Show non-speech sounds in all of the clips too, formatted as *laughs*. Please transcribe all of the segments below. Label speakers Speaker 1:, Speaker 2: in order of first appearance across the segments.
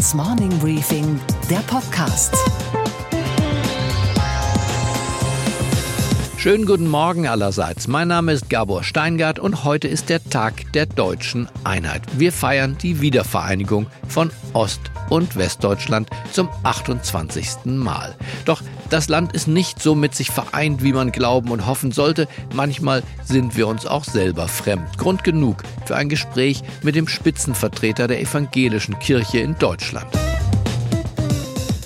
Speaker 1: Handelsblatts Morning Briefing, der Podcast.
Speaker 2: Schönen guten Morgen allerseits. Mein Name ist Gabor Steingart und heute ist der Tag der deutschen Einheit. Wir feiern die Wiedervereinigung von Ost- und Westdeutschland zum 28. Mal. Doch das Land ist nicht so mit sich vereint, wie man glauben und hoffen sollte. Manchmal sind wir uns auch selber fremd. Grund genug für ein Gespräch mit dem Spitzenvertreter der evangelischen Kirche in Deutschland.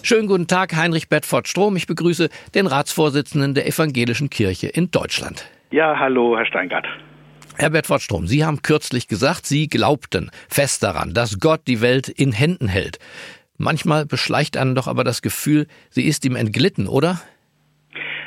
Speaker 2: Schönen guten Tag, Heinrich Bedford Strom. Ich begrüße den Ratsvorsitzenden der evangelischen Kirche in Deutschland.
Speaker 3: Ja, hallo, Herr Steingart.
Speaker 2: Herr Bedford Strom, Sie haben kürzlich gesagt, Sie glaubten fest daran, dass Gott die Welt in Händen hält. Manchmal beschleicht einen doch aber das Gefühl, sie ist ihm entglitten, oder?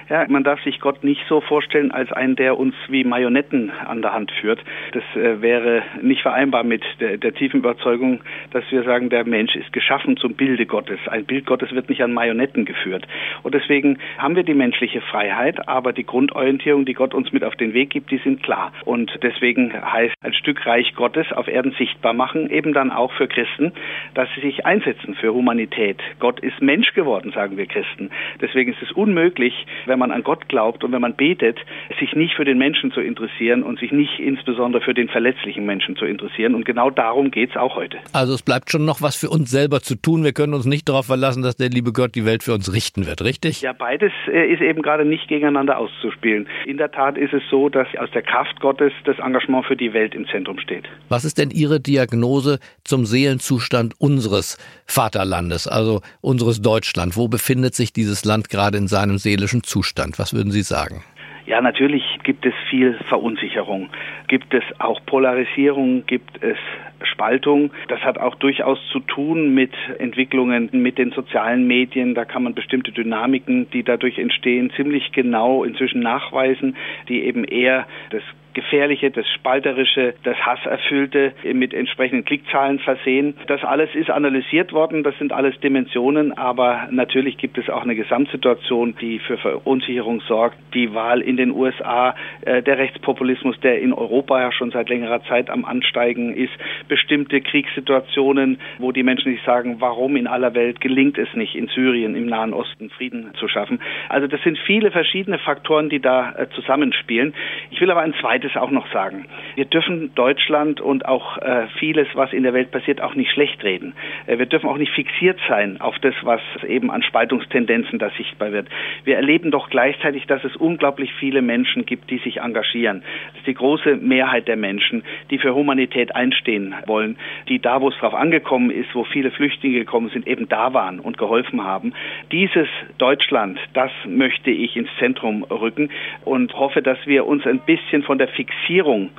Speaker 3: Ja, man darf sich Gott nicht so vorstellen als einen, der uns wie Marionetten an der Hand führt. Das äh, wäre nicht vereinbar mit der, der, tiefen Überzeugung, dass wir sagen, der Mensch ist geschaffen zum Bilde Gottes. Ein Bild Gottes wird nicht an Marionetten geführt. Und deswegen haben wir die menschliche Freiheit, aber die Grundorientierung, die Gott uns mit auf den Weg gibt, die sind klar. Und deswegen heißt ein Stück Reich Gottes auf Erden sichtbar machen, eben dann auch für Christen, dass sie sich einsetzen für Humanität. Gott ist Mensch geworden, sagen wir Christen. Deswegen ist es unmöglich, wenn wenn man an Gott glaubt und wenn man betet, sich nicht für den Menschen zu interessieren und sich nicht insbesondere für den verletzlichen Menschen zu interessieren. Und genau darum geht es auch heute.
Speaker 2: Also es bleibt schon noch was für uns selber zu tun. Wir können uns nicht darauf verlassen, dass der liebe Gott die Welt für uns richten wird, richtig?
Speaker 3: Ja, beides äh, ist eben gerade nicht gegeneinander auszuspielen. In der Tat ist es so, dass aus der Kraft Gottes das Engagement für die Welt im Zentrum steht.
Speaker 2: Was ist denn Ihre Diagnose zum Seelenzustand unseres Vaterlandes, also unseres Deutschland? Wo befindet sich dieses Land gerade in seinem seelischen Zustand? Zustand? Was würden Sie sagen?
Speaker 3: Ja, natürlich gibt es viel Verunsicherung, gibt es auch Polarisierung, gibt es Spaltung. Das hat auch durchaus zu tun mit Entwicklungen mit den sozialen Medien. Da kann man bestimmte Dynamiken, die dadurch entstehen, ziemlich genau inzwischen nachweisen, die eben eher das Gefährliche, das Spalterische, das Hasserfüllte mit entsprechenden Klickzahlen versehen. Das alles ist analysiert worden, das sind alles Dimensionen, aber natürlich gibt es auch eine Gesamtsituation, die für Verunsicherung sorgt. Die Wahl in den USA, äh, der Rechtspopulismus, der in Europa ja schon seit längerer Zeit am Ansteigen ist, bestimmte Kriegssituationen, wo die Menschen sich sagen, warum in aller Welt gelingt es nicht, in Syrien, im Nahen Osten Frieden zu schaffen. Also das sind viele verschiedene Faktoren, die da äh, zusammenspielen. Ich will aber ein zweites es auch noch sagen. Wir dürfen Deutschland und auch äh, vieles, was in der Welt passiert, auch nicht schlecht reden. Äh, wir dürfen auch nicht fixiert sein auf das, was eben an Spaltungstendenzen da sichtbar wird. Wir erleben doch gleichzeitig, dass es unglaublich viele Menschen gibt, die sich engagieren. Das ist die große Mehrheit der Menschen, die für Humanität einstehen wollen, die da, wo es drauf angekommen ist, wo viele Flüchtlinge gekommen sind, eben da waren und geholfen haben. Dieses Deutschland, das möchte ich ins Zentrum rücken und hoffe, dass wir uns ein bisschen von der Fixierung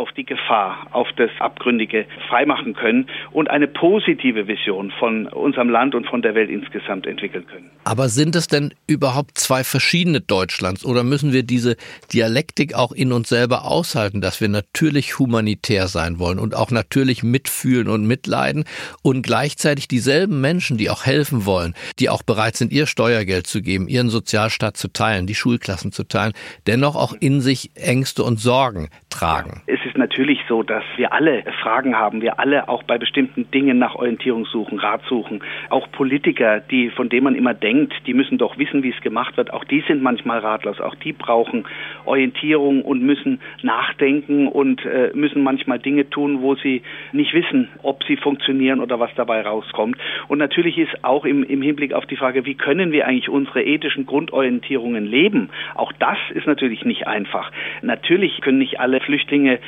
Speaker 3: auf die Gefahr, auf das Abgründige freimachen können und eine positive Vision von unserem Land und von der Welt insgesamt entwickeln können.
Speaker 2: Aber sind es denn überhaupt zwei verschiedene Deutschlands oder müssen wir diese Dialektik auch in uns selber aushalten, dass wir natürlich humanitär sein wollen und auch natürlich mitfühlen und mitleiden und gleichzeitig dieselben Menschen, die auch helfen wollen, die auch bereit sind, ihr Steuergeld zu geben, ihren Sozialstaat zu teilen, die Schulklassen zu teilen, dennoch auch in sich Ängste und Sorgen tragen?
Speaker 3: Ist natürlich so, dass wir alle Fragen haben, wir alle auch bei bestimmten Dingen nach Orientierung suchen, Rat suchen. Auch Politiker, die, von denen man immer denkt, die müssen doch wissen, wie es gemacht wird, auch die sind manchmal ratlos, auch die brauchen Orientierung und müssen nachdenken und äh, müssen manchmal Dinge tun, wo sie nicht wissen, ob sie funktionieren oder was dabei rauskommt. Und natürlich ist auch im, im Hinblick auf die Frage, wie können wir eigentlich unsere ethischen Grundorientierungen leben, auch das ist natürlich nicht einfach. Natürlich können nicht alle Flüchtlinge,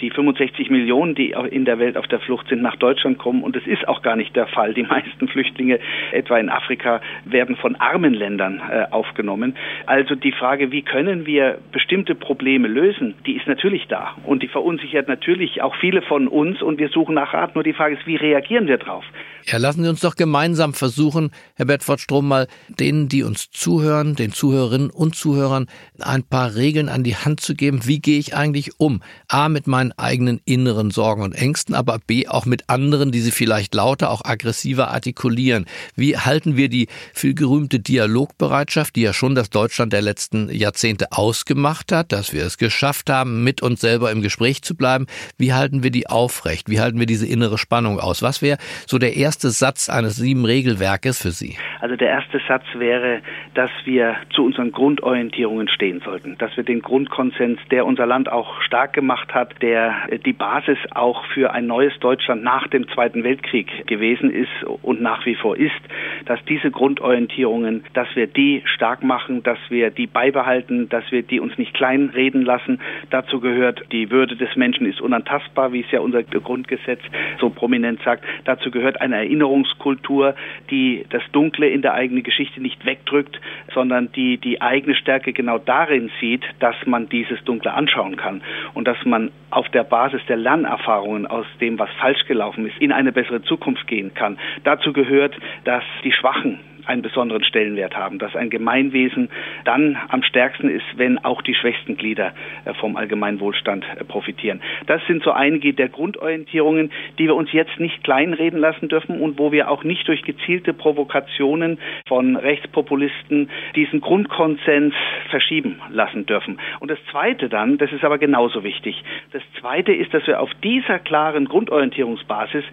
Speaker 3: die 65 Millionen, die in der Welt auf der Flucht sind, nach Deutschland kommen. Und es ist auch gar nicht der Fall. Die meisten Flüchtlinge, etwa in Afrika, werden von armen Ländern äh, aufgenommen. Also die Frage, wie können wir bestimmte Probleme lösen, die ist natürlich da. Und die verunsichert natürlich auch viele von uns. Und wir suchen nach Rat. Nur die Frage ist, wie reagieren wir drauf?
Speaker 2: Ja, lassen Sie uns doch gemeinsam versuchen, Herr Bedford Strom, mal denen, die uns zuhören, den Zuhörerinnen und Zuhörern, ein paar Regeln an die Hand zu geben. Wie gehe ich eigentlich um? A, mit meinen eigenen inneren Sorgen und Ängsten, aber B auch mit anderen, die sie vielleicht lauter, auch aggressiver artikulieren. Wie halten wir die vielgerühmte Dialogbereitschaft, die ja schon das Deutschland der letzten Jahrzehnte ausgemacht hat, dass wir es geschafft haben, mit uns selber im Gespräch zu bleiben, wie halten wir die aufrecht? Wie halten wir diese innere Spannung aus? Was wäre so der erste Satz eines sieben Regelwerkes für Sie?
Speaker 3: Also der erste Satz wäre, dass wir zu unseren Grundorientierungen stehen sollten, dass wir den Grundkonsens, der unser Land auch stark gemacht hat, der die Basis auch für ein neues Deutschland nach dem Zweiten Weltkrieg gewesen ist und nach wie vor ist, dass diese Grundorientierungen, dass wir die stark machen, dass wir die beibehalten, dass wir die uns nicht kleinreden lassen. Dazu gehört, die Würde des Menschen ist unantastbar, wie es ja unser Grundgesetz so prominent sagt. Dazu gehört eine Erinnerungskultur, die das Dunkle in der eigenen Geschichte nicht wegdrückt, sondern die die eigene Stärke genau darin sieht, dass man dieses Dunkle anschauen kann und dass man auf der Basis der Lernerfahrungen aus dem, was falsch gelaufen ist, in eine bessere Zukunft gehen kann. Dazu gehört, dass die Schwachen einen besonderen Stellenwert haben, dass ein Gemeinwesen dann am stärksten ist, wenn auch die schwächsten Glieder äh, vom allgemeinen Wohlstand äh, profitieren. Das sind so einige der Grundorientierungen, die wir uns jetzt nicht kleinreden lassen dürfen und wo wir auch nicht durch gezielte Provokationen von Rechtspopulisten diesen Grundkonsens verschieben lassen dürfen. Und das Zweite dann, das ist aber genauso wichtig, das Zweite ist, dass wir auf dieser klaren Grundorientierungsbasis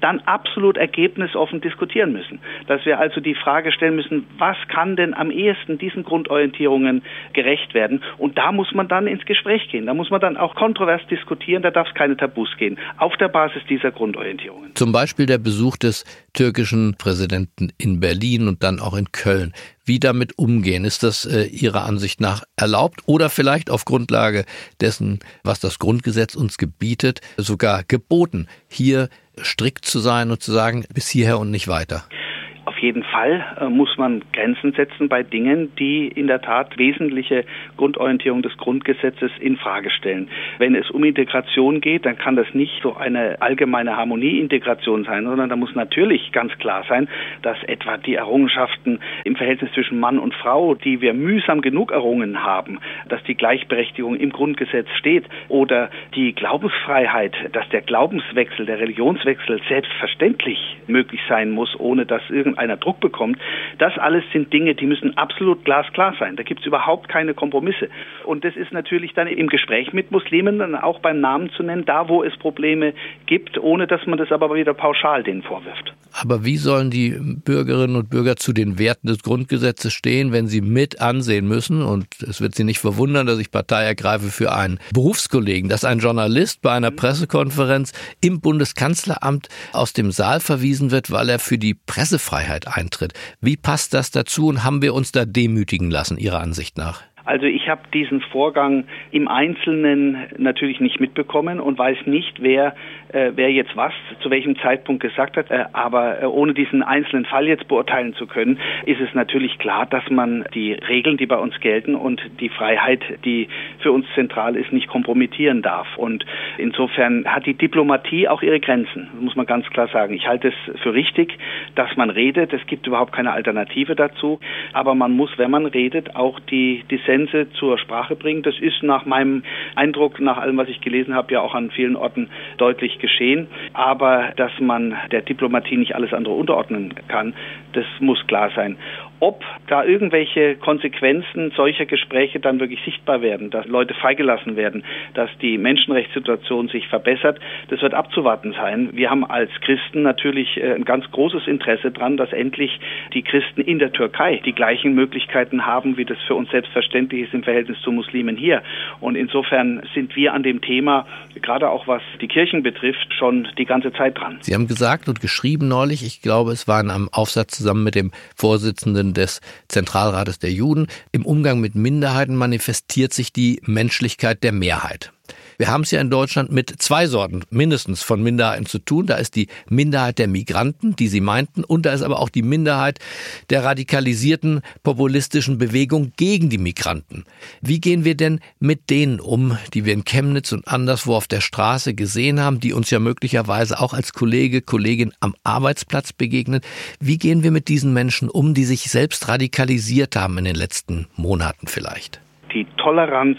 Speaker 3: dann absolut ergebnisoffen diskutieren müssen. Dass wir also die Frage Frage stellen müssen, was kann denn am ehesten diesen Grundorientierungen gerecht werden? Und da muss man dann ins Gespräch gehen. Da muss man dann auch kontrovers diskutieren. Da darf es keine Tabus gehen. Auf der Basis dieser Grundorientierungen.
Speaker 2: Zum Beispiel der Besuch des türkischen Präsidenten in Berlin und dann auch in Köln. Wie damit umgehen? Ist das äh, Ihrer Ansicht nach erlaubt oder vielleicht auf Grundlage dessen, was das Grundgesetz uns gebietet, sogar geboten, hier strikt zu sein und zu sagen, bis hierher und nicht weiter?
Speaker 3: Jeden Fall äh, muss man Grenzen setzen bei Dingen, die in der Tat wesentliche Grundorientierung des Grundgesetzes in Frage stellen. Wenn es um Integration geht, dann kann das nicht so eine allgemeine Harmonieintegration sein, sondern da muss natürlich ganz klar sein, dass etwa die Errungenschaften im Verhältnis zwischen Mann und Frau, die wir mühsam genug errungen haben, dass die Gleichberechtigung im Grundgesetz steht oder die Glaubensfreiheit, dass der Glaubenswechsel, der Religionswechsel selbstverständlich möglich sein muss, ohne dass irgendein einer Druck bekommt. Das alles sind Dinge, die müssen absolut glasklar sein. Da gibt es überhaupt keine Kompromisse. Und das ist natürlich dann im Gespräch mit Muslimen dann auch beim Namen zu nennen, da wo es Probleme gibt, ohne dass man das aber wieder pauschal denen vorwirft.
Speaker 2: Aber wie sollen die Bürgerinnen und Bürger zu den Werten des Grundgesetzes stehen, wenn sie mit ansehen müssen? Und es wird Sie nicht verwundern, dass ich Partei ergreife für einen Berufskollegen, dass ein Journalist bei einer Pressekonferenz im Bundeskanzleramt aus dem Saal verwiesen wird, weil er für die Pressefreiheit Öffentlichkeit eintritt. Wie passt das dazu und haben wir uns da demütigen lassen, Ihrer Ansicht nach?
Speaker 3: Also ich habe diesen Vorgang im Einzelnen natürlich nicht mitbekommen und weiß nicht, wer, äh, wer jetzt was zu welchem Zeitpunkt gesagt hat. Äh, aber äh, ohne diesen einzelnen Fall jetzt beurteilen zu können, ist es natürlich klar, dass man die Regeln, die bei uns gelten und die Freiheit, die für uns zentral ist, nicht kompromittieren darf. Und insofern hat die Diplomatie auch ihre Grenzen, muss man ganz klar sagen. Ich halte es für richtig, dass man redet. Es gibt überhaupt keine Alternative dazu. Aber man muss, wenn man redet, auch die, Grenze zur Sprache bringen. Das ist nach meinem Eindruck, nach allem, was ich gelesen habe, ja auch an vielen Orten deutlich geschehen. Aber dass man der Diplomatie nicht alles andere unterordnen kann, das muss klar sein. Ob da irgendwelche Konsequenzen solcher Gespräche dann wirklich sichtbar werden, dass Leute freigelassen werden, dass die Menschenrechtssituation sich verbessert, das wird abzuwarten sein. Wir haben als Christen natürlich äh, ein ganz großes Interesse daran, dass endlich die Christen in der Türkei die gleichen Möglichkeiten haben, wie das für uns selbstverständlich ist im Verhältnis zu Muslimen hier. Und insofern sind wir an dem Thema, gerade auch was die Kirchen betrifft, schon die ganze Zeit dran.
Speaker 2: Sie haben gesagt und geschrieben neulich, ich glaube, es war in einem Aufsatz zusammen mit dem Vorsitzenden Mitgliedern des Zentralrates der Juden. Im Umgang mit Minderheiten manifestiert sich die Menschlichkeit der Mehrheit. Wir haben es ja in Deutschland mit zwei Sorten mindestens von Minderheiten zu tun. Da ist die Minderheit der Migranten, die Sie meinten, und da ist aber auch die Minderheit der radikalisierten populistischen Bewegung gegen die Migranten. Wie gehen wir denn mit denen um, die wir in Chemnitz und anderswo auf der Straße gesehen haben, die uns ja möglicherweise auch als Kollege, Kollegin am Arbeitsplatz begegnen? Wie gehen wir mit diesen Menschen um, die sich selbst radikalisiert haben in den letzten Monaten vielleicht?
Speaker 3: Die Toleranz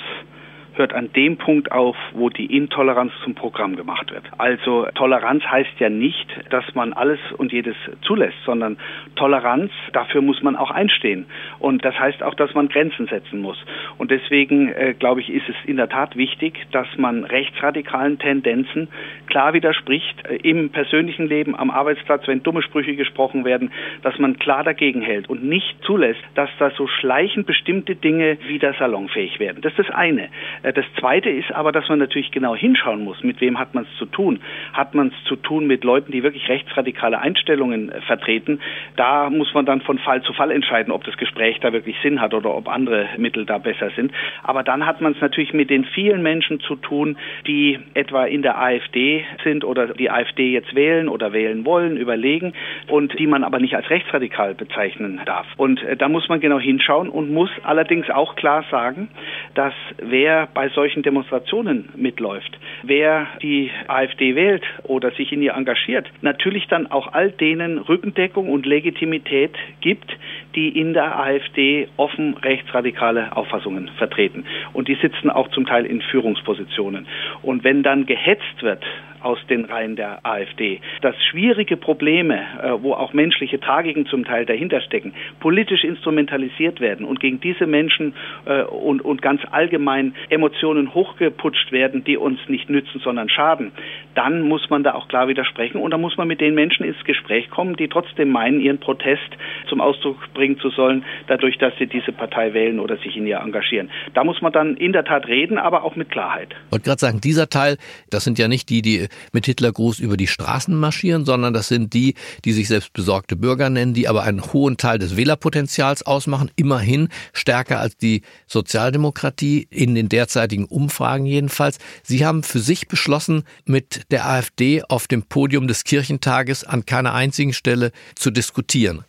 Speaker 3: hört an dem Punkt auf, wo die Intoleranz zum Programm gemacht wird. Also Toleranz heißt ja nicht, dass man alles und jedes zulässt, sondern Toleranz, dafür muss man auch einstehen. Und das heißt auch, dass man Grenzen setzen muss. Und deswegen, äh, glaube ich, ist es in der Tat wichtig, dass man rechtsradikalen Tendenzen klar widerspricht, äh, im persönlichen Leben, am Arbeitsplatz, wenn dumme Sprüche gesprochen werden, dass man klar dagegen hält und nicht zulässt, dass da so schleichend bestimmte Dinge wieder salonfähig werden. Das ist das eine. Äh, das zweite ist aber, dass man natürlich genau hinschauen muss, mit wem hat man es zu tun. Hat man es zu tun mit Leuten, die wirklich rechtsradikale Einstellungen äh, vertreten? Da muss man dann von Fall zu Fall entscheiden, ob das Gespräch da wirklich Sinn hat oder ob andere Mittel da besser sind. Aber dann hat man es natürlich mit den vielen Menschen zu tun, die etwa in der AfD sind oder die AfD jetzt wählen oder wählen wollen, überlegen und die man aber nicht als rechtsradikal bezeichnen darf. Und äh, da muss man genau hinschauen und muss allerdings auch klar sagen, dass wer bei solchen Demonstrationen mitläuft, wer die AfD wählt oder sich in ihr engagiert, natürlich dann auch all denen Rückendeckung und Legitimität gibt, die in der AfD offen rechtsradikale Auffassungen vertreten. Und die sitzen auch zum Teil in Führungspositionen. Und wenn dann gehetzt wird aus den Reihen der AfD, dass schwierige Probleme, äh, wo auch menschliche Tragiken zum Teil dahinter stecken, politisch instrumentalisiert werden und gegen diese Menschen äh, und, und ganz allgemein Emotionen hochgeputscht werden, die uns nicht nützen, sondern schaden, dann muss man da auch klar widersprechen und da muss man mit den Menschen ins Gespräch kommen, die trotzdem meinen, ihren Protest zum Ausdruck bringen zu sollen, dadurch, dass sie diese Partei wählen oder sich in ihr engagieren. Da muss man dann in der Tat reden, aber auch mit Klarheit.
Speaker 2: Ich wollte gerade sagen, dieser Teil, das sind ja nicht die, die mit Hitlergruß über die Straßen marschieren, sondern das sind die, die sich selbst besorgte Bürger nennen, die aber einen hohen Teil des Wählerpotenzials ausmachen, immerhin stärker als die Sozialdemokratie in den derzeitigen Umfragen jedenfalls. Sie haben für sich beschlossen, mit der AfD auf dem Podium des Kirchentages an keiner einzigen Stelle zu diskutieren.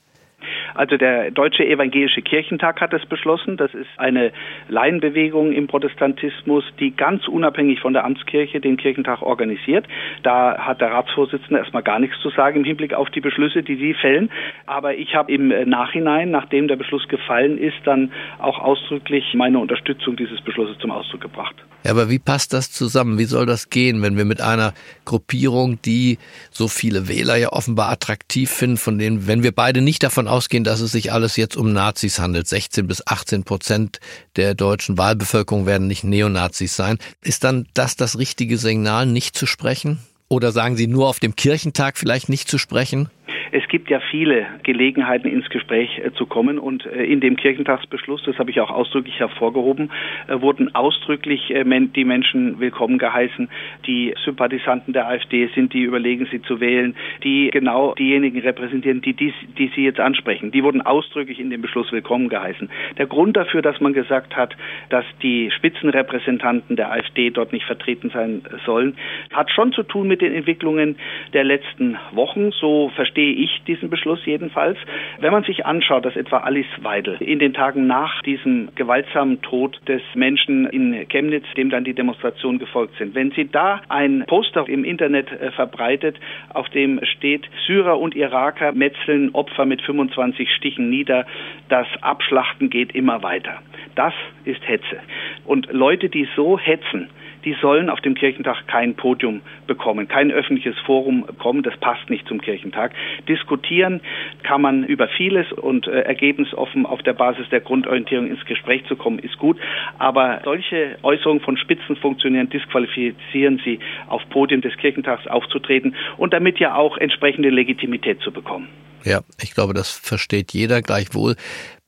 Speaker 3: Also der Deutsche Evangelische Kirchentag hat es beschlossen. Das ist eine Laienbewegung im Protestantismus, die ganz unabhängig von der Amtskirche den Kirchentag organisiert. Da hat der Ratsvorsitzende erstmal gar nichts zu sagen im Hinblick auf die Beschlüsse, die sie fällen. Aber ich habe im Nachhinein, nachdem der Beschluss gefallen ist, dann auch ausdrücklich meine Unterstützung dieses Beschlusses zum Ausdruck gebracht.
Speaker 2: Ja, aber wie passt das zusammen? Wie soll das gehen, wenn wir mit einer Gruppierung, die so viele Wähler ja offenbar attraktiv finden, von denen, wenn wir beide nicht davon ausgehen, dass es sich alles jetzt um Nazis handelt. 16 bis 18 Prozent der deutschen Wahlbevölkerung werden nicht Neonazis sein. Ist dann das das richtige Signal, nicht zu sprechen? Oder sagen Sie nur auf dem Kirchentag vielleicht nicht zu sprechen?
Speaker 3: Es gibt ja viele Gelegenheiten, ins Gespräch äh, zu kommen und äh, in dem Kirchentagsbeschluss, das habe ich auch ausdrücklich hervorgehoben, äh, wurden ausdrücklich die Menschen willkommen geheißen, die Sympathisanten der AfD sind, die überlegen, sie zu wählen, die genau diejenigen repräsentieren, die, die, die Sie jetzt ansprechen. Die wurden ausdrücklich in dem Beschluss willkommen geheißen. Der Grund dafür, dass man gesagt hat, dass die Spitzenrepräsentanten der AfD dort nicht vertreten sein sollen, hat schon zu tun mit den Entwicklungen der letzten Wochen. So verstehe ich diesen Beschluss jedenfalls. Wenn man sich anschaut, dass etwa Alice Weidel in den Tagen nach diesem gewaltsamen Tod des Menschen in Chemnitz, dem dann die Demonstrationen gefolgt sind, wenn sie da ein Poster im Internet äh, verbreitet, auf dem steht, Syrer und Iraker metzeln Opfer mit 25 Stichen nieder, das Abschlachten geht immer weiter. Das ist Hetze. Und Leute, die so hetzen, die sollen auf dem Kirchentag kein Podium bekommen, kein öffentliches Forum bekommen. Das passt nicht zum Kirchentag. Diskutieren kann man über vieles und äh, ergebnisoffen auf der Basis der Grundorientierung ins Gespräch zu kommen, ist gut. Aber solche Äußerungen von Spitzenfunktionären disqualifizieren sie, auf Podium des Kirchentags aufzutreten und damit ja auch entsprechende Legitimität zu bekommen.
Speaker 2: Ja, ich glaube, das versteht jeder gleichwohl.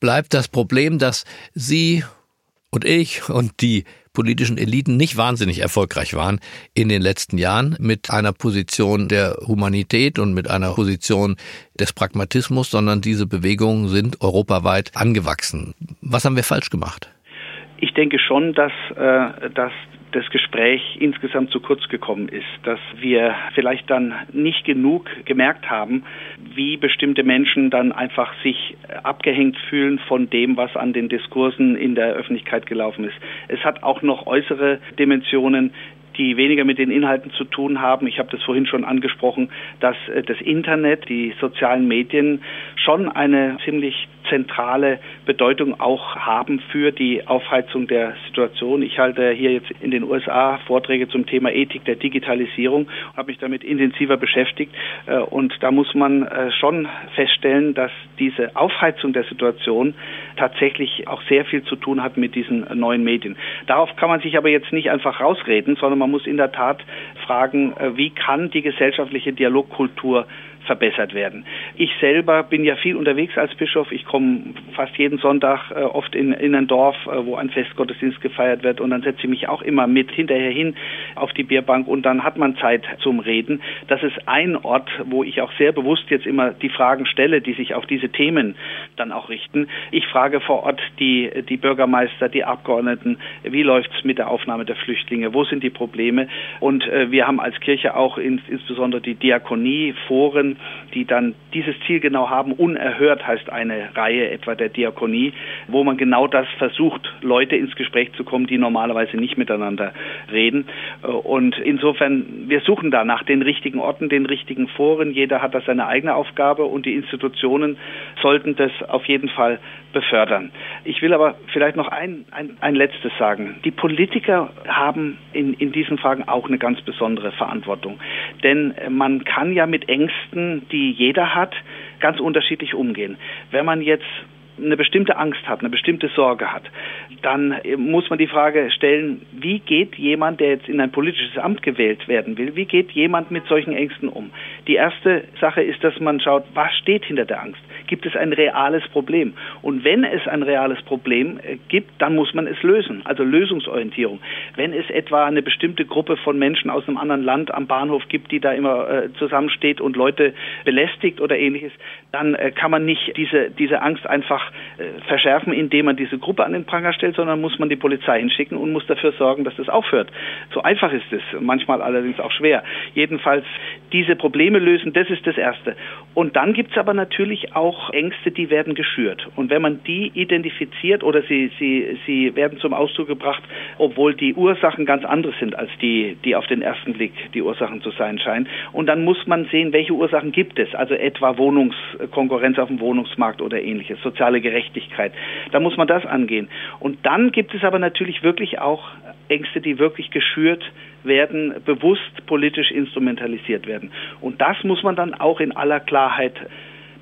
Speaker 2: Bleibt das Problem, dass Sie und ich und die politischen Eliten nicht wahnsinnig erfolgreich waren in den letzten Jahren mit einer Position der Humanität und mit einer Position des Pragmatismus, sondern diese Bewegungen sind europaweit angewachsen. Was haben wir falsch gemacht?
Speaker 3: Ich denke schon, dass, äh, dass das Gespräch insgesamt zu kurz gekommen ist, dass wir vielleicht dann nicht genug gemerkt haben, wie bestimmte Menschen dann einfach sich abgehängt fühlen von dem, was an den Diskursen in der Öffentlichkeit gelaufen ist. Es hat auch noch äußere Dimensionen die weniger mit den Inhalten zu tun haben. Ich habe das vorhin schon angesprochen, dass äh, das Internet, die sozialen Medien schon eine ziemlich zentrale Bedeutung auch haben für die Aufheizung der Situation. Ich halte hier jetzt in den USA Vorträge zum Thema Ethik der Digitalisierung habe mich damit intensiver beschäftigt. Äh, und da muss man äh, schon feststellen, dass diese Aufheizung der Situation tatsächlich auch sehr viel zu tun hat mit diesen neuen Medien. Darauf kann man sich aber jetzt nicht einfach rausreden, sondern man muss in der Tat fragen, äh, wie kann die gesellschaftliche Dialogkultur verbessert werden. Ich selber bin ja viel unterwegs als Bischof. Ich komme fast jeden Sonntag äh, oft in, in ein Dorf, äh, wo ein Festgottesdienst gefeiert wird und dann setze ich mich auch immer mit hinterher hin auf die Bierbank und dann hat man Zeit zum Reden. Das ist ein Ort, wo ich auch sehr bewusst jetzt immer die Fragen stelle, die sich auf diese Themen dann auch richten. Ich frage vor Ort die, die Bürgermeister, die Abgeordneten, wie läuft's mit der Aufnahme der Flüchtlinge, wo sind die Probleme und äh, wir haben als Kirche auch in, insbesondere die Diakonie, Foren, die dann dieses Ziel genau haben. Unerhört heißt eine Reihe etwa der Diakonie, wo man genau das versucht, Leute ins Gespräch zu kommen, die normalerweise nicht miteinander reden. Und insofern, wir suchen da nach den richtigen Orten, den richtigen Foren. Jeder hat da seine eigene Aufgabe und die Institutionen sollten das auf jeden Fall befördern. Ich will aber vielleicht noch ein, ein, ein letztes sagen. Die Politiker haben in, in diesen Fragen auch eine ganz besondere Verantwortung. Denn man kann ja mit Ängsten, die jeder hat, ganz unterschiedlich umgehen. Wenn man jetzt eine bestimmte Angst hat, eine bestimmte Sorge hat, dann muss man die Frage stellen, wie geht jemand, der jetzt in ein politisches Amt gewählt werden will, wie geht jemand mit solchen Ängsten um? Die erste Sache ist, dass man schaut, was steht hinter der Angst? Gibt es ein reales Problem? Und wenn es ein reales Problem äh, gibt, dann muss man es lösen, also Lösungsorientierung. Wenn es etwa eine bestimmte Gruppe von Menschen aus einem anderen Land am Bahnhof gibt, die da immer äh, zusammensteht und Leute belästigt oder ähnliches, dann äh, kann man nicht diese, diese Angst einfach äh, verschärfen, indem man diese Gruppe an den Pranger stellt, sondern muss man die Polizei hinschicken und muss dafür sorgen, dass das aufhört. So einfach ist es, manchmal allerdings auch schwer. Jedenfalls diese Probleme lösen, das ist das Erste. Und dann gibt es aber natürlich auch Ängste, die werden geschürt. Und wenn man die identifiziert oder sie, sie, sie werden zum Ausdruck gebracht, obwohl die Ursachen ganz andere sind als die, die auf den ersten Blick die Ursachen zu sein scheinen. Und dann muss man sehen, welche Ursachen gibt es, also etwa Wohnungskonkurrenz auf dem Wohnungsmarkt oder ähnliches, soziale Gerechtigkeit. Da muss man das angehen. Und dann gibt es aber natürlich wirklich auch Ängste, die wirklich geschürt werden, bewusst politisch instrumentalisiert werden. Und das muss man dann auch in aller Klarheit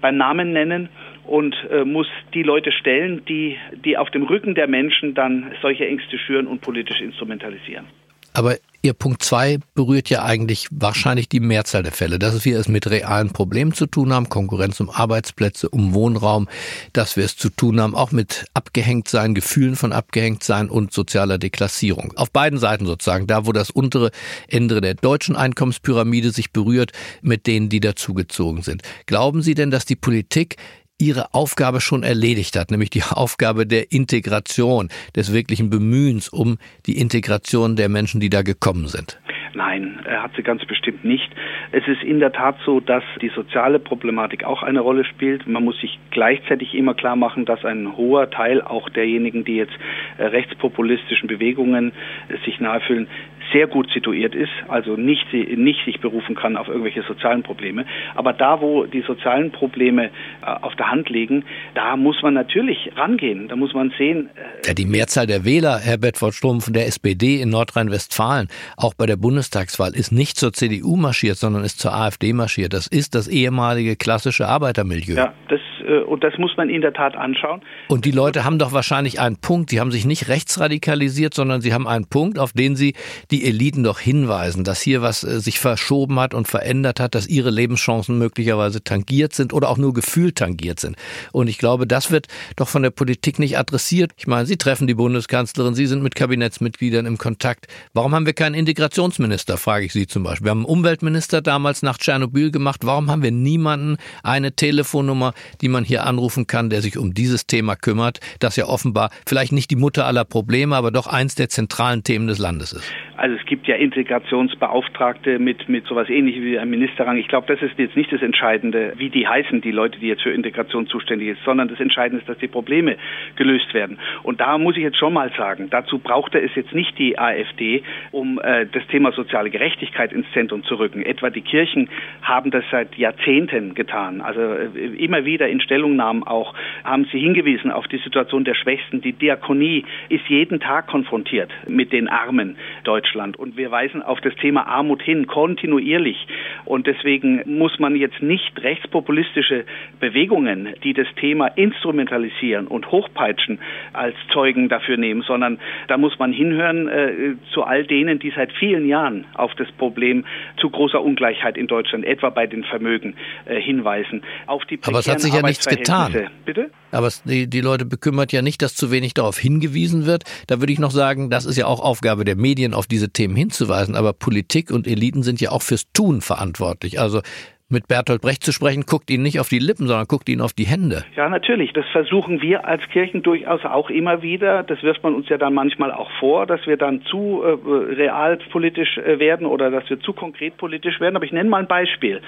Speaker 3: beim Namen nennen und äh, muss die Leute stellen, die, die auf dem Rücken der Menschen dann solche Ängste schüren und politisch instrumentalisieren.
Speaker 2: Aber Ihr Punkt zwei berührt ja eigentlich wahrscheinlich die Mehrzahl der Fälle, dass wir es mit realen Problemen zu tun haben, Konkurrenz um Arbeitsplätze, um Wohnraum, dass wir es zu tun haben auch mit Abgehängtsein, Gefühlen von Abgehängtsein und sozialer Deklassierung. Auf beiden Seiten sozusagen, da wo das untere Ende der deutschen Einkommenspyramide sich berührt mit denen, die dazugezogen sind. Glauben Sie denn, dass die Politik ihre Aufgabe schon erledigt hat, nämlich die *laughs* Aufgabe der Integration, des wirklichen Bemühens um die Integration der Menschen, die da gekommen sind.
Speaker 3: Nein, er hat sie ganz bestimmt nicht. Es ist in der Tat so, dass die soziale Problematik auch eine Rolle spielt. Man muss sich gleichzeitig immer klar machen, dass ein hoher Teil auch derjenigen, die jetzt äh, rechtspopulistischen Bewegungen äh, sich nahefühlen, sehr gut situiert ist, also nicht, nicht sich berufen kann auf irgendwelche sozialen Probleme. Aber da, wo die sozialen Probleme äh, auf der Hand liegen, da muss man natürlich rangehen. Da muss man sehen.
Speaker 2: Äh, ja, die Mehrzahl der Wähler, Herr Bedford Strom von der SPD in Nordrhein-Westfalen, auch bei der Bundestagswahl, ist nicht zur CDU marschiert, sondern ist zur AfD marschiert. Das ist das ehemalige klassische Arbeitermilieu.
Speaker 3: Ja, das, äh, und das muss man in der Tat anschauen.
Speaker 2: Und die Leute haben doch wahrscheinlich einen Punkt. Die haben sich nicht rechtsradikalisiert, sondern sie haben einen Punkt, auf den sie die die Eliten doch hinweisen, dass hier was äh, sich verschoben hat und verändert hat, dass ihre Lebenschancen möglicherweise tangiert sind oder auch nur gefühlt tangiert sind. Und ich glaube, das wird doch von der Politik nicht adressiert. Ich meine, Sie treffen die Bundeskanzlerin, Sie sind mit Kabinettsmitgliedern im Kontakt. Warum haben wir keinen Integrationsminister, frage ich Sie zum Beispiel. Wir haben einen Umweltminister damals nach Tschernobyl gemacht. Warum haben wir niemanden eine Telefonnummer, die man hier anrufen kann, der sich um dieses Thema kümmert, das ja offenbar vielleicht nicht die Mutter aller Probleme, aber doch eins der zentralen Themen des Landes ist?
Speaker 3: Also es gibt ja Integrationsbeauftragte mit, mit sowas ähnlichem wie einem Ministerrang. Ich glaube, das ist jetzt nicht das Entscheidende, wie die heißen, die Leute, die jetzt für Integration zuständig ist, sondern das Entscheidende ist, dass die Probleme gelöst werden. Und da muss ich jetzt schon mal sagen, dazu brauchte es jetzt nicht die AfD, um äh, das Thema soziale Gerechtigkeit ins Zentrum zu rücken. Etwa die Kirchen haben das seit Jahrzehnten getan. Also äh, immer wieder in Stellungnahmen auch haben sie hingewiesen auf die Situation der Schwächsten. Die Diakonie ist jeden Tag konfrontiert mit den Armen Deutschlands. Deutschland. Und wir weisen auf das Thema Armut hin, kontinuierlich. Und deswegen muss man jetzt nicht rechtspopulistische Bewegungen, die das Thema instrumentalisieren und hochpeitschen, als Zeugen dafür nehmen, sondern da muss man hinhören äh, zu all denen, die seit vielen Jahren auf das Problem zu großer Ungleichheit in Deutschland, etwa bei den Vermögen, äh, hinweisen. Auf die
Speaker 2: Aber es hat sich ja nichts getan.
Speaker 3: Bitte?
Speaker 2: Aber es, die, die Leute bekümmert ja nicht, dass zu wenig darauf hingewiesen wird. Da würde ich noch sagen, das ist ja auch Aufgabe der Medien, auf diese Themen hinzuweisen. Aber Politik und Eliten sind ja auch fürs Tun verantwortlich. Also mit Bertolt Brecht zu sprechen, guckt ihn nicht auf die Lippen, sondern guckt ihn auf die Hände.
Speaker 3: Ja, natürlich. Das versuchen wir als Kirchen durchaus auch immer wieder. Das wirft man uns ja dann manchmal auch vor, dass wir dann zu äh, realpolitisch äh, werden oder dass wir zu konkret politisch werden. Aber ich nenne mal ein Beispiel.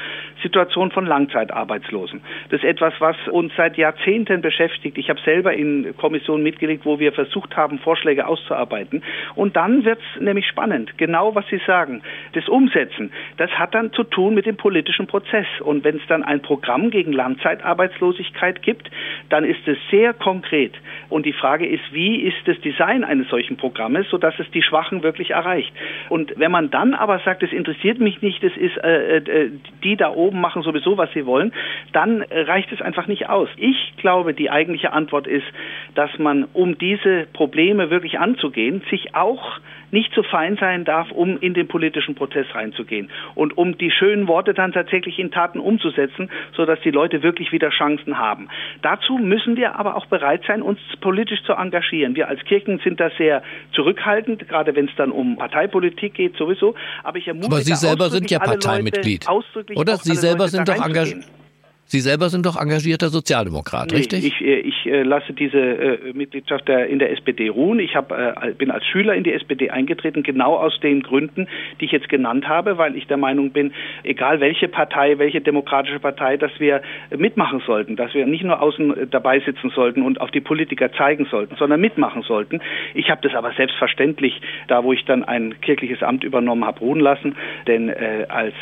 Speaker 3: Situation von Langzeitarbeitslosen. Das ist etwas, was uns seit Jahrzehnten beschäftigt. Ich habe selber in Kommissionen mitgelegt, wo wir versucht haben, Vorschläge auszuarbeiten. Und dann wird es nämlich spannend. Genau, was Sie sagen. Das Umsetzen, das hat dann zu tun mit dem politischen Prozess. Prozess. Und wenn es dann ein Programm gegen Langzeitarbeitslosigkeit gibt, dann ist es sehr konkret. Und die Frage ist, wie ist das Design eines solchen Programmes, sodass es die Schwachen wirklich erreicht. Und wenn man dann aber sagt, es interessiert mich nicht, es ist, äh, äh, die da oben machen sowieso, was sie wollen, dann reicht es einfach nicht aus. Ich glaube, die eigentliche Antwort ist, dass man, um diese Probleme wirklich anzugehen, sich auch nicht zu fein sein darf, um in den politischen Prozess reinzugehen und um die schönen Worte dann tatsächlich in Taten umzusetzen, sodass die Leute wirklich wieder Chancen haben. Dazu müssen wir aber auch bereit sein, uns politisch zu engagieren. Wir als Kirchen sind da sehr zurückhaltend, gerade wenn es dann um Parteipolitik geht sowieso. Aber ich ermutige
Speaker 2: aber Sie selber sind ja Parteimitglied, oder? Sie selber sind doch engagiert. Sie selber sind doch engagierter Sozialdemokrat, nee, richtig?
Speaker 3: Ich, äh, ich äh, lasse diese äh, Mitgliedschaft der, in der SPD ruhen. Ich hab, äh, bin als Schüler in die SPD eingetreten, genau aus den Gründen, die ich jetzt genannt habe, weil ich der Meinung bin, egal welche Partei, welche demokratische Partei, dass wir mitmachen sollten, dass wir nicht nur außen äh, dabei sitzen sollten und auf die Politiker zeigen sollten, sondern mitmachen sollten. Ich habe das aber selbstverständlich, da wo ich dann ein kirchliches Amt übernommen habe, ruhen lassen, denn äh, als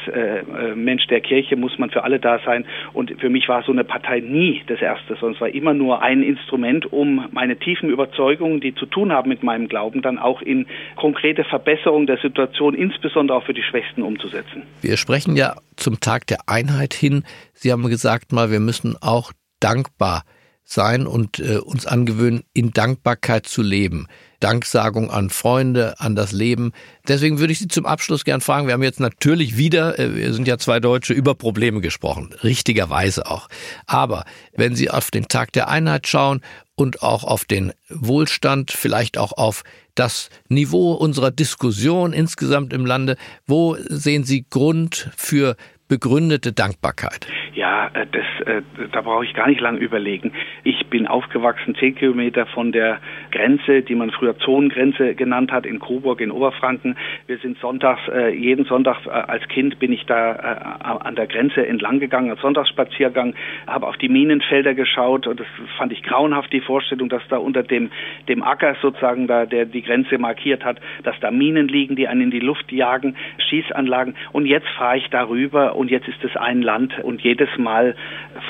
Speaker 3: Mensch der Kirche muss man für alle da sein und für mich war so eine Partei nie das Erste, sondern es war immer nur ein Instrument, um meine tiefen Überzeugungen, die zu tun haben mit meinem Glauben, dann auch in konkrete Verbesserung der Situation, insbesondere auch für die Schwächsten, umzusetzen.
Speaker 2: Wir sprechen ja zum Tag der Einheit hin. Sie haben gesagt mal, wir müssen auch dankbar sein und äh, uns angewöhnen, in Dankbarkeit zu leben. Danksagung an Freunde, an das Leben. Deswegen würde ich Sie zum Abschluss gern fragen, wir haben jetzt natürlich wieder, äh, wir sind ja zwei Deutsche, über Probleme gesprochen, richtigerweise auch. Aber wenn Sie auf den Tag der Einheit schauen und auch auf den Wohlstand, vielleicht auch auf das Niveau unserer Diskussion insgesamt im Lande, wo sehen Sie Grund für begründete Dankbarkeit?
Speaker 3: Ja, äh, das, äh, da brauche ich gar nicht lange überlegen. Ich bin aufgewachsen zehn Kilometer von der Grenze, die man früher Zonengrenze genannt hat, in Coburg in Oberfranken. Wir sind sonntags, äh, jeden Sonntag als Kind bin ich da an der Grenze entlang gegangen, als Sonntagsspaziergang, habe auf die Minenfelder geschaut und das fand ich grauenhaft, die Vorstellung, dass da unter dem, dem Acker sozusagen da, der die Grenze markiert hat, dass da Minen liegen, die einen in die Luft jagen, Schießanlagen. Und jetzt fahre ich darüber und jetzt ist es ein Land und jedes Mal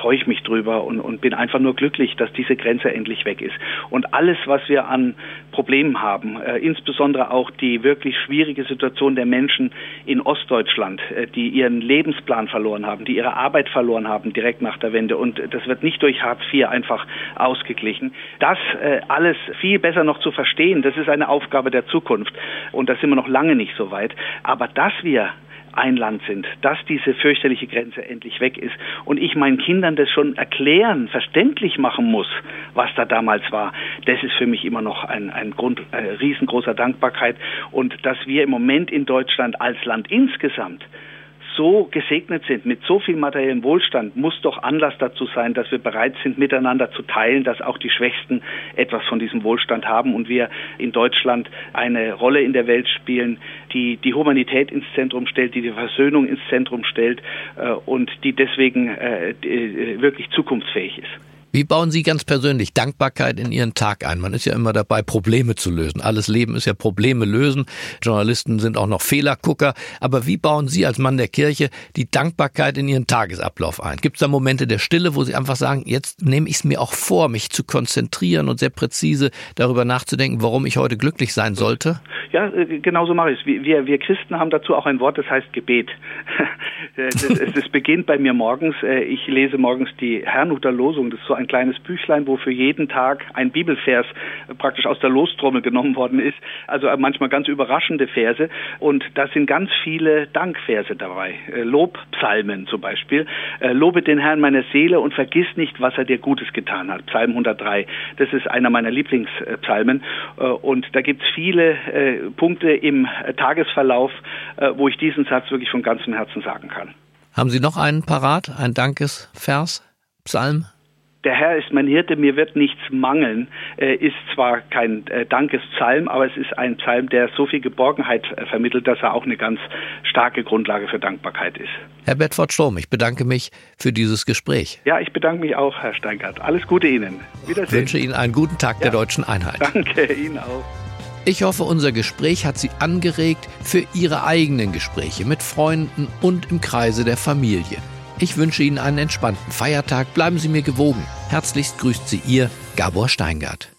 Speaker 3: freue ich mich drüber und, und bin einfach nur glücklich, dass diese Grenze endlich weg ist. Und alles, was wir an Problemen haben, äh, insbesondere auch die wirklich schwierige Situation der Menschen in Ostdeutschland, äh, die ihren Lebensplan verloren haben, die ihre Arbeit verloren haben direkt nach der Wende und das wird nicht durch Hartz IV einfach ausgeglichen. Das äh, alles viel besser noch zu verstehen, das ist eine Aufgabe der Zukunft und da sind wir noch lange nicht so weit. Aber dass wir ein Land sind, dass diese fürchterliche Grenze endlich weg ist und ich meinen Kindern das schon erklären, verständlich machen muss, was da damals war, das ist für mich immer noch ein, ein Grund äh, riesengroßer Dankbarkeit und dass wir im Moment in Deutschland als Land insgesamt so gesegnet sind mit so viel materiellem Wohlstand, muss doch Anlass dazu sein, dass wir bereit sind, miteinander zu teilen, dass auch die Schwächsten etwas von diesem Wohlstand haben und wir in Deutschland eine Rolle in der Welt spielen, die die Humanität ins Zentrum stellt, die die Versöhnung ins Zentrum stellt äh, und die deswegen äh, wirklich zukunftsfähig ist.
Speaker 2: Wie bauen Sie ganz persönlich Dankbarkeit in Ihren Tag ein? Man ist ja immer dabei, Probleme zu lösen. Alles Leben ist ja Probleme lösen. Journalisten sind auch noch Fehlergucker. Aber wie bauen Sie als Mann der Kirche die Dankbarkeit in Ihren Tagesablauf ein? Gibt es da Momente der Stille, wo Sie einfach sagen, jetzt nehme ich es mir auch vor, mich zu konzentrieren und sehr präzise darüber nachzudenken, warum ich heute glücklich sein sollte?
Speaker 3: Ja, äh, genau so mache ich es. Wir, wir Christen haben dazu auch ein Wort, das heißt Gebet. *laughs* Es beginnt bei mir morgens. Äh, ich lese morgens die Herrnhuter Losung. Das ist so ein kleines Büchlein, wo für jeden Tag ein Bibelvers praktisch aus der Lostrommel genommen worden ist. Also manchmal ganz überraschende Verse. Und da sind ganz viele Dankverse dabei. Äh, Lobpsalmen zum Beispiel. Lobe den Herrn meiner Seele und vergiss nicht, was er dir Gutes getan hat. Psalm 103. Das ist einer meiner Lieblingspsalmen. Und da gibt es viele Punkte im Tagesverlauf, äh, wo ich diesen Satz wirklich von ganzem Herzen sagen kann.
Speaker 2: Haben Sie noch einen parat, ein Dankesvers, Psalm?
Speaker 3: Der Herr ist mein Hirte, mir wird nichts mangeln, äh, ist zwar kein äh, Dankespsalm, aber es ist ein Psalm, der so viel Geborgenheit äh, vermittelt, dass er auch eine ganz starke Grundlage für Dankbarkeit ist.
Speaker 2: Herr Bedford Sturm, ich bedanke mich für dieses Gespräch.
Speaker 3: Ja, ich bedanke mich auch, Herr Steingart. Alles Gute Ihnen.
Speaker 2: Wiedersehen. Ich wünsche Ihnen einen guten Tag ja. der deutschen Einheit.
Speaker 3: Danke, Ihnen auch.
Speaker 2: Ich hoffe, unser Gespräch hat Sie angeregt für Ihre eigenen Gespräche mit Freunden und im Kreise der Familie. Ich wünsche Ihnen einen entspannten Feiertag. Bleiben Sie mir gewogen. Herzlichst grüßt Sie Ihr Gabor Steingart.